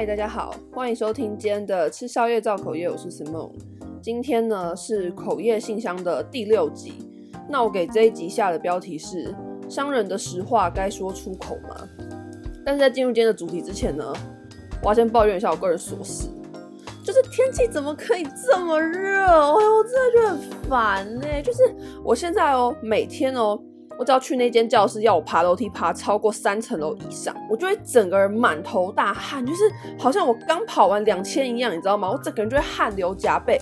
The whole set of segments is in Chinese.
嗨，大家好，欢迎收听今天的吃宵夜造口业，我是 Simon。今天呢是口业信箱的第六集，那我给这一集下的标题是“商人的实话该说出口吗？”但是在进入今天的主题之前呢，我要先抱怨一下我个人琐事，就是天气怎么可以这么热？哎呦，我真的觉得很烦呢。就是我现在哦，每天哦。我只要去那间教室，要我爬楼梯爬超过三层楼以上，我就会整个人满头大汗，就是好像我刚跑完两千一样，你知道吗？我整个人就会汗流浃背，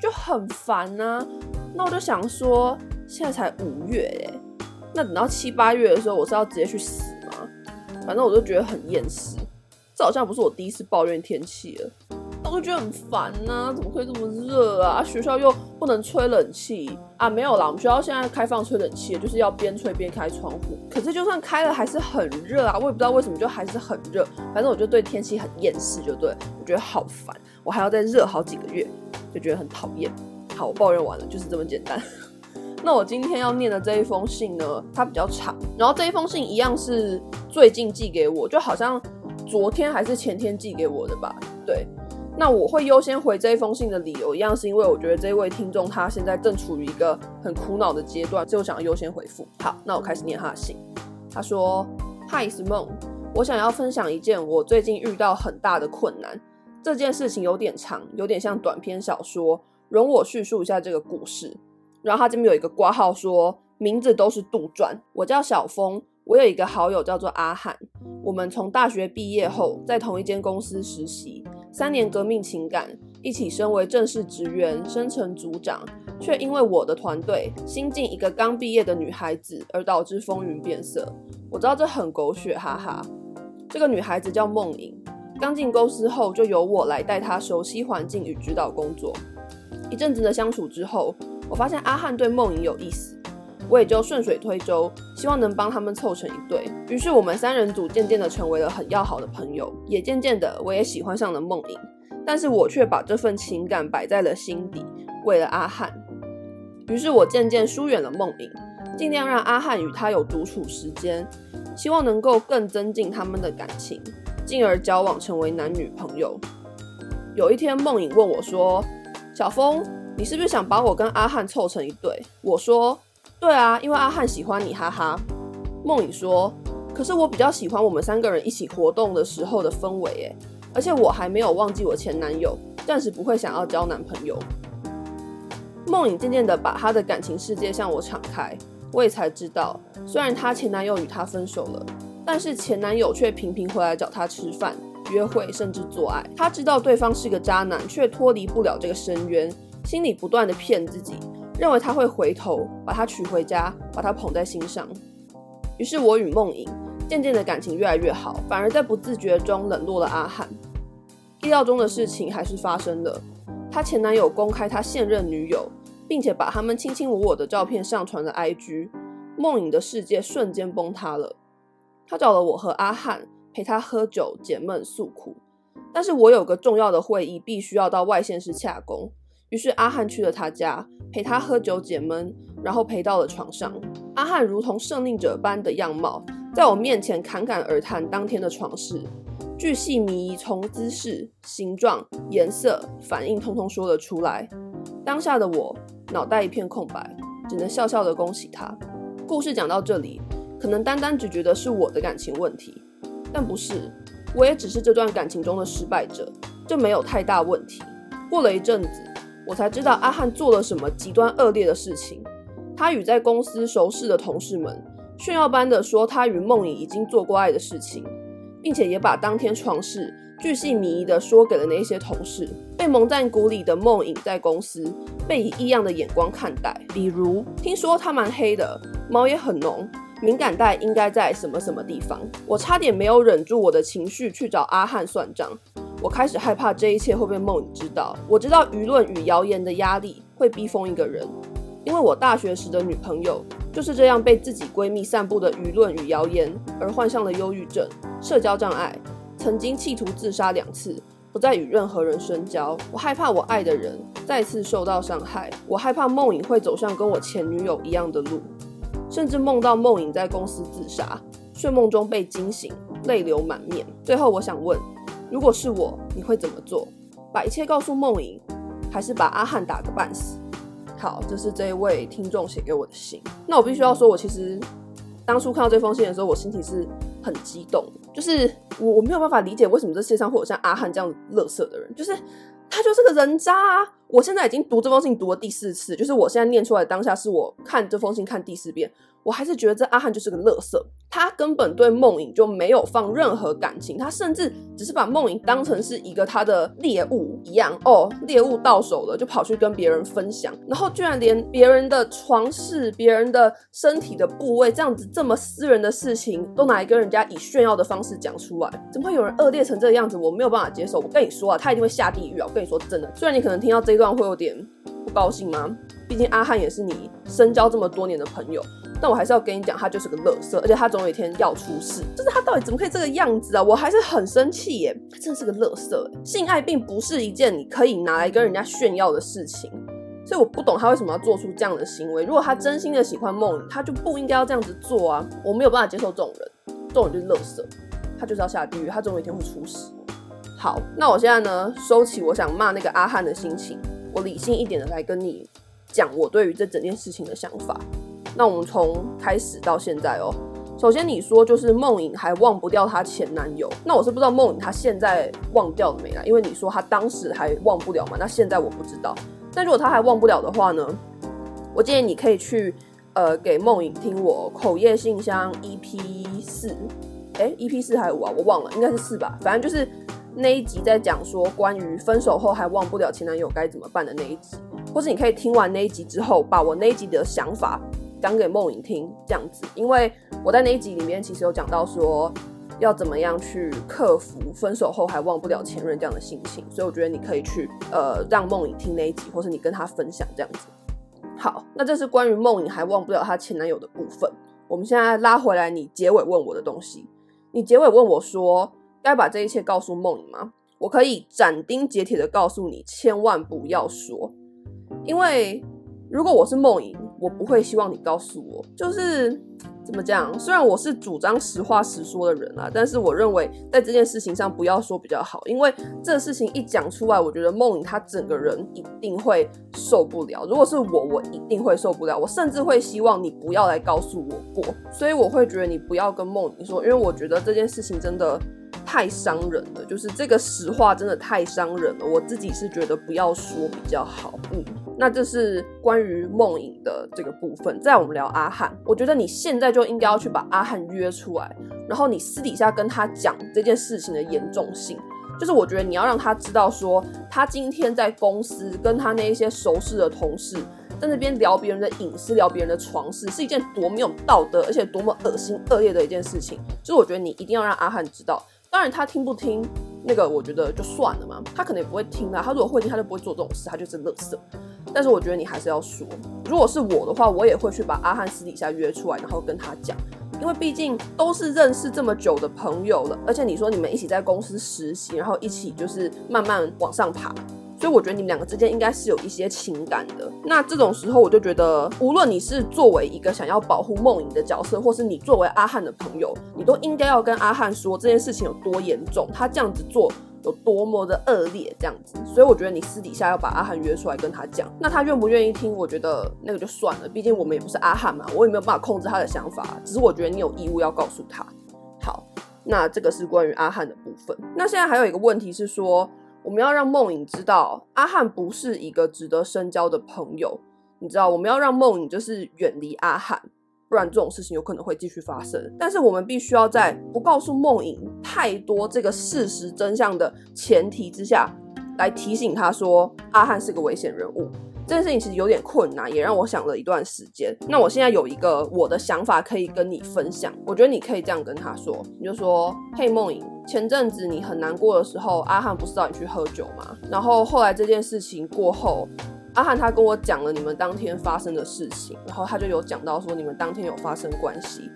就很烦啊。那我就想说，现在才五月耶，那等到七八月的时候，我是要直接去死吗？反正我就觉得很厌世，这好像不是我第一次抱怨天气了。我就觉得很烦呐、怎么会这么热啊？学校又不能吹冷气啊？没有啦，我们学校现在开放吹冷气，就是要边吹边开窗户。可是就算开了，还是很热啊！我也不知道为什么，就还是很热。反正我就对天气很厌世，就对，我觉得好烦，我还要再热好几个月，就觉得很讨厌。好，我抱怨完了，就是这么简单。那我今天要念的这一封信呢，它比较长，然后这一封信一样是最近寄给我，就好像昨天还是前天寄给我的吧？对。那我会优先回这一封信的理由，一样是因为我觉得这位听众他现在正处于一个很苦恼的阶段，所以我想要优先回复。好，那我开始念他的信。他说：“Hi Simon，我想要分享一件我最近遇到很大的困难。这件事情有点长，有点像短篇小说，容我叙述一下这个故事。然后他这边有一个挂号说，名字都是杜撰。我叫小峰，我有一个好友叫做阿汉，我们从大学毕业后在同一间公司实习。”三年革命情感，一起身为正式职员，升成组长，却因为我的团队新进一个刚毕业的女孩子而导致风云变色。我知道这很狗血，哈哈。这个女孩子叫梦颖，刚进公司后就由我来带她熟悉环境与指导工作。一阵子的相处之后，我发现阿汉对梦颖有意思。我也就顺水推舟，希望能帮他们凑成一对。于是我们三人组渐渐的成为了很要好的朋友，也渐渐的我也喜欢上了梦影。但是我却把这份情感摆在了心底，为了阿汉。于是我渐渐疏远了梦影，尽量让阿汉与他有独处时间，希望能够更增进他们的感情，进而交往成为男女朋友。有一天，梦影问我说：“小峰，你是不是想把我跟阿汉凑成一对？”我说。对啊，因为阿汉喜欢你，哈哈。梦影说：“可是我比较喜欢我们三个人一起活动的时候的氛围，诶，而且我还没有忘记我前男友，暂时不会想要交男朋友。”梦影渐渐的把她的感情世界向我敞开，我也才知道，虽然她前男友与她分手了，但是前男友却频频回来找她吃饭、约会，甚至做爱。她知道对方是个渣男，却脱离不了这个深渊，心里不断的骗自己。认为他会回头把她娶回家，把她捧在心上。于是我与梦颖渐渐的感情越来越好，反而在不自觉中冷落了阿汉。意料中的事情还是发生了，她前男友公开他现任女友，并且把他们卿卿我我的照片上传了 IG。梦影的世界瞬间崩塌了。他找了我和阿汉陪他喝酒解闷诉苦，但是我有个重要的会议必须要到外县市洽公。于是阿汉去了他家，陪他喝酒解闷，然后陪到了床上。阿汉如同胜利者般的样貌，在我面前侃侃而谈当天的床事，巨细靡遗，从姿势、形状、颜色、反应，通通说了出来。当下的我脑袋一片空白，只能笑笑的恭喜他。故事讲到这里，可能单单只觉得是我的感情问题，但不是，我也只是这段感情中的失败者，这没有太大问题。过了一阵子。我才知道阿汉做了什么极端恶劣的事情。他与在公司熟识的同事们炫耀般的说他与梦影已经做过爱的事情，并且也把当天床事巨细靡遗的说给了那些同事。被蒙在鼓里的梦影在公司被以异样的眼光看待，比如听说他蛮黑的，毛也很浓，敏感带应该在什么什么地方。我差点没有忍住我的情绪去找阿汉算账。我开始害怕这一切会被梦影知道。我知道舆论与谣言的压力会逼疯一个人，因为我大学时的女朋友就是这样被自己闺蜜散布的舆论与谣言而患上了忧郁症、社交障碍，曾经企图自杀两次，不再与任何人深交。我害怕我爱的人再次受到伤害，我害怕梦影会走上跟我前女友一样的路，甚至梦到梦影在公司自杀，睡梦中被惊醒，泪流满面。最后，我想问。如果是我，你会怎么做？把一切告诉梦影，还是把阿汉打个半死？好，这是这一位听众写给我的信。那我必须要说，我其实当初看到这封信的时候，我心情是很激动，就是我我没有办法理解为什么这世界上会有像阿汉这样乐色的人，就是他就是个人渣啊！我现在已经读这封信读了第四次，就是我现在念出来的当下是我看这封信看第四遍。我还是觉得这阿汉就是个乐色，他根本对梦影就没有放任何感情，他甚至只是把梦影当成是一个他的猎物一样哦，猎物到手了就跑去跟别人分享，然后居然连别人的床事、别人的身体的部位这样子这么私人的事情都拿来跟人家以炫耀的方式讲出来，怎么会有人恶劣成这个样子？我没有办法接受。我跟你说啊，他一定会下地狱啊！我跟你说真的，虽然你可能听到这一段会有点不高兴吗？毕竟阿汉也是你深交这么多年的朋友。但我还是要跟你讲，他就是个乐色，而且他总有一天要出事。就是他到底怎么可以这个样子啊？我还是很生气耶！他真的是个垃圾。性爱并不是一件你可以拿来跟人家炫耀的事情，所以我不懂他为什么要做出这样的行为。如果他真心的喜欢梦里，他就不应该要这样子做啊！我没有办法接受这种人，这种人就是乐色，他就是要下地狱，他总有一天会出事。好，那我现在呢，收起我想骂那个阿汉的心情，我理性一点的来跟你讲我对于这整件事情的想法。那我们从开始到现在哦，首先你说就是梦影还忘不掉她前男友，那我是不知道梦影她现在忘掉了没啦，因为你说她当时还忘不了嘛，那现在我不知道。但如果她还忘不了的话呢，我建议你可以去呃给梦影听我口业信箱 EP 四，哎 EP 四还有五啊，我忘了，应该是四吧，反正就是那一集在讲说关于分手后还忘不了前男友该怎么办的那一集，或是你可以听完那一集之后，把我那一集的想法。讲给梦影听，这样子，因为我在那一集里面其实有讲到说要怎么样去克服分手后还忘不了前任这样的心情，所以我觉得你可以去呃让梦影听那一集，或是你跟他分享这样子。好，那这是关于梦影还忘不了她前男友的部分。我们现在拉回来，你结尾问我的东西，你结尾问我说该把这一切告诉梦影吗？我可以斩钉截铁的告诉你，千万不要说，因为如果我是梦影。我不会希望你告诉我，就是怎么讲？虽然我是主张实话实说的人啊，但是我认为在这件事情上不要说比较好，因为这事情一讲出来，我觉得梦影她整个人一定会受不了。如果是我，我一定会受不了。我甚至会希望你不要来告诉我过，所以我会觉得你不要跟梦影说，因为我觉得这件事情真的。太伤人了，就是这个实话真的太伤人了。我自己是觉得不要说比较好。嗯，那这是关于梦影的这个部分。再我们聊阿汉，我觉得你现在就应该要去把阿汉约出来，然后你私底下跟他讲这件事情的严重性。就是我觉得你要让他知道说，他今天在公司跟他那一些熟识的同事在那边聊别人的隐私，聊别人的床事，是一件多没有道德，而且多么恶心恶劣的一件事情。就是我觉得你一定要让阿汉知道。当然，他听不听那个，我觉得就算了嘛。他可能也不会听啊。他如果会听，他就不会做这种事，他就是乐色。但是我觉得你还是要说。如果是我的话，我也会去把阿汉私底下约出来，然后跟他讲。因为毕竟都是认识这么久的朋友了，而且你说你们一起在公司实习，然后一起就是慢慢往上爬。所以我觉得你们两个之间应该是有一些情感的。那这种时候，我就觉得，无论你是作为一个想要保护梦影的角色，或是你作为阿汉的朋友，你都应该要跟阿汉说这件事情有多严重，他这样子做有多么的恶劣，这样子。所以我觉得你私底下要把阿汉约出来跟他讲。那他愿不愿意听？我觉得那个就算了，毕竟我们也不是阿汉嘛，我也没有办法控制他的想法。只是我觉得你有义务要告诉他。好，那这个是关于阿汉的部分。那现在还有一个问题是说。我们要让梦影知道，阿汉不是一个值得深交的朋友。你知道，我们要让梦影就是远离阿汉，不然这种事情有可能会继续发生。但是我们必须要在不告诉梦影太多这个事实真相的前提之下，来提醒他说，阿汉是个危险人物。这件事情其实有点困难，也让我想了一段时间。那我现在有一个我的想法可以跟你分享，我觉得你可以这样跟他说，你就说：“嘿，梦影，前阵子你很难过的时候，阿汉不是找你去喝酒吗？然后后来这件事情过后，阿汉他跟我讲了你们当天发生的事情，然后他就有讲到说你们当天有发生关系。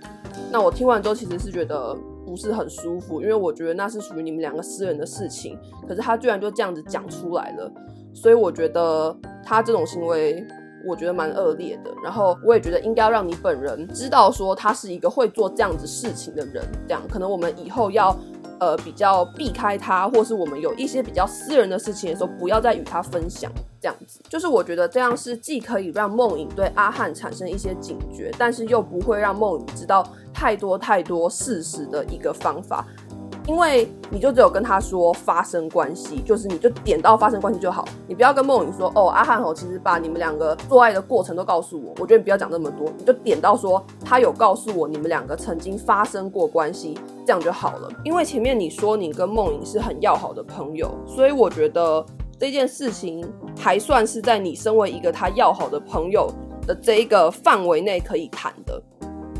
那我听完之后其实是觉得不是很舒服，因为我觉得那是属于你们两个私人的事情，可是他居然就这样子讲出来了。”所以我觉得他这种行为，我觉得蛮恶劣的。然后我也觉得应该要让你本人知道，说他是一个会做这样子事情的人。这样可能我们以后要呃比较避开他，或是我们有一些比较私人的事情的时候，不要再与他分享。这样子，就是我觉得这样是既可以让梦影对阿汉产生一些警觉，但是又不会让梦影知道太多太多事实的一个方法。因为你就只有跟他说发生关系，就是你就点到发生关系就好，你不要跟梦影说哦，阿翰吼其实把你们两个做爱的过程都告诉我，我觉得你不要讲那么多，你就点到说他有告诉我你们两个曾经发生过关系，这样就好了。因为前面你说你跟梦影是很要好的朋友，所以我觉得这件事情还算是在你身为一个他要好的朋友的这一个范围内可以谈的。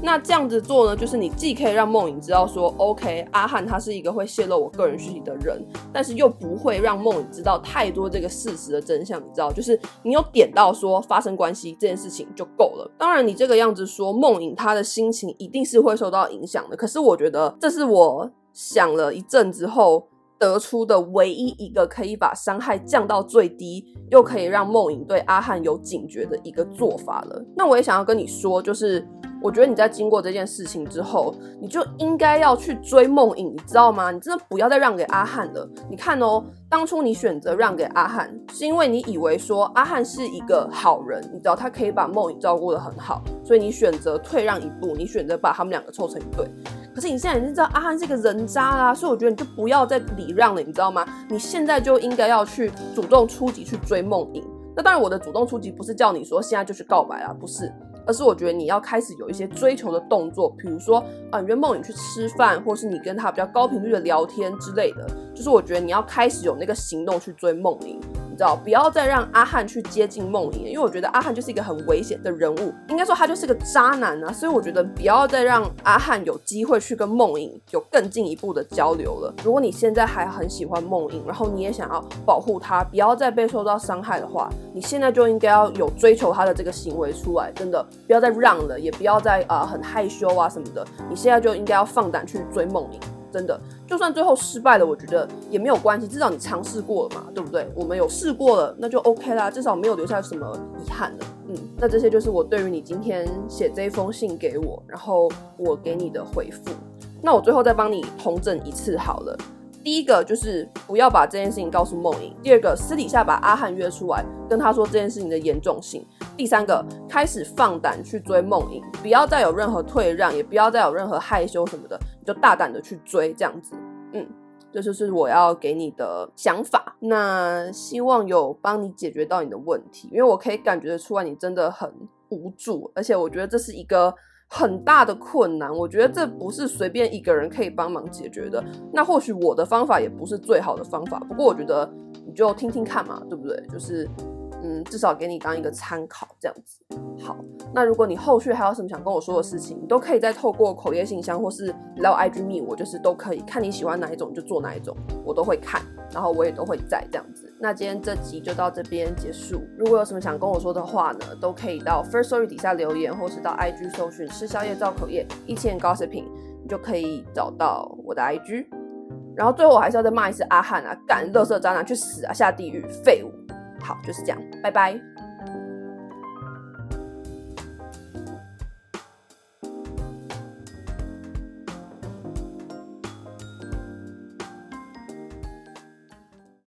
那这样子做呢，就是你既可以让梦影知道说，OK，阿汉他是一个会泄露我个人讯息的人，但是又不会让梦影知道太多这个事实的真相。你知道，就是你有点到说发生关系这件事情就够了。当然，你这个样子说，梦影他的心情一定是会受到影响的。可是我觉得这是我想了一阵之后得出的唯一一个可以把伤害降到最低，又可以让梦影对阿汉有警觉的一个做法了。那我也想要跟你说，就是。我觉得你在经过这件事情之后，你就应该要去追梦影，你知道吗？你真的不要再让给阿汉了。你看哦，当初你选择让给阿汉，是因为你以为说阿汉是一个好人，你知道他可以把梦影照顾得很好，所以你选择退让一步，你选择把他们两个凑成一对。可是你现在已经知道阿汉是个人渣啦，所以我觉得你就不要再礼让了，你知道吗？你现在就应该要去主动出击去追梦影。那当然，我的主动出击不是叫你说现在就去告白啦，不是。而是我觉得你要开始有一些追求的动作，比如说啊，约梦里去吃饭，或是你跟他比较高频率的聊天之类的，就是我觉得你要开始有那个行动去追梦影。你知道，不要再让阿汉去接近梦影，因为我觉得阿汉就是一个很危险的人物，应该说他就是个渣男啊，所以我觉得不要再让阿汉有机会去跟梦影有更进一步的交流了。如果你现在还很喜欢梦影，然后你也想要保护他，不要再被受到伤害的话，你现在就应该要有追求他的这个行为出来，真的不要再让了，也不要再啊、呃、很害羞啊什么的，你现在就应该要放胆去追梦影。真的，就算最后失败了，我觉得也没有关系，至少你尝试过了嘛，对不对？我们有试过了，那就 OK 啦，至少没有留下什么遗憾了。嗯，那这些就是我对于你今天写这一封信给我，然后我给你的回复。那我最后再帮你重整一次好了。第一个就是不要把这件事情告诉梦影。第二个，私底下把阿汉约出来，跟他说这件事情的严重性。第三个，开始放胆去追梦影，不要再有任何退让，也不要再有任何害羞什么的，你就大胆的去追，这样子。嗯，这就是我要给你的想法。那希望有帮你解决到你的问题，因为我可以感觉得出来你真的很无助，而且我觉得这是一个。很大的困难，我觉得这不是随便一个人可以帮忙解决的。那或许我的方法也不是最好的方法，不过我觉得你就听听看嘛，对不对？就是。嗯，至少给你当一个参考，这样子。好，那如果你后续还有什么想跟我说的事情，你都可以再透过口业信箱或是来我 IG 密我，就是都可以。看你喜欢哪一种就做哪一种，我都会看，然后我也都会在这样子。那今天这集就到这边结束。如果有什么想跟我说的话呢，都可以到 First Story 底下留言，或是到 IG 搜寻吃宵夜造口业一千 Gossiping，你就可以找到我的 IG。然后最后我还是要再骂一次阿汉啊，干，垃圾渣男去死啊，下地狱，废物。好，就是这样，拜拜。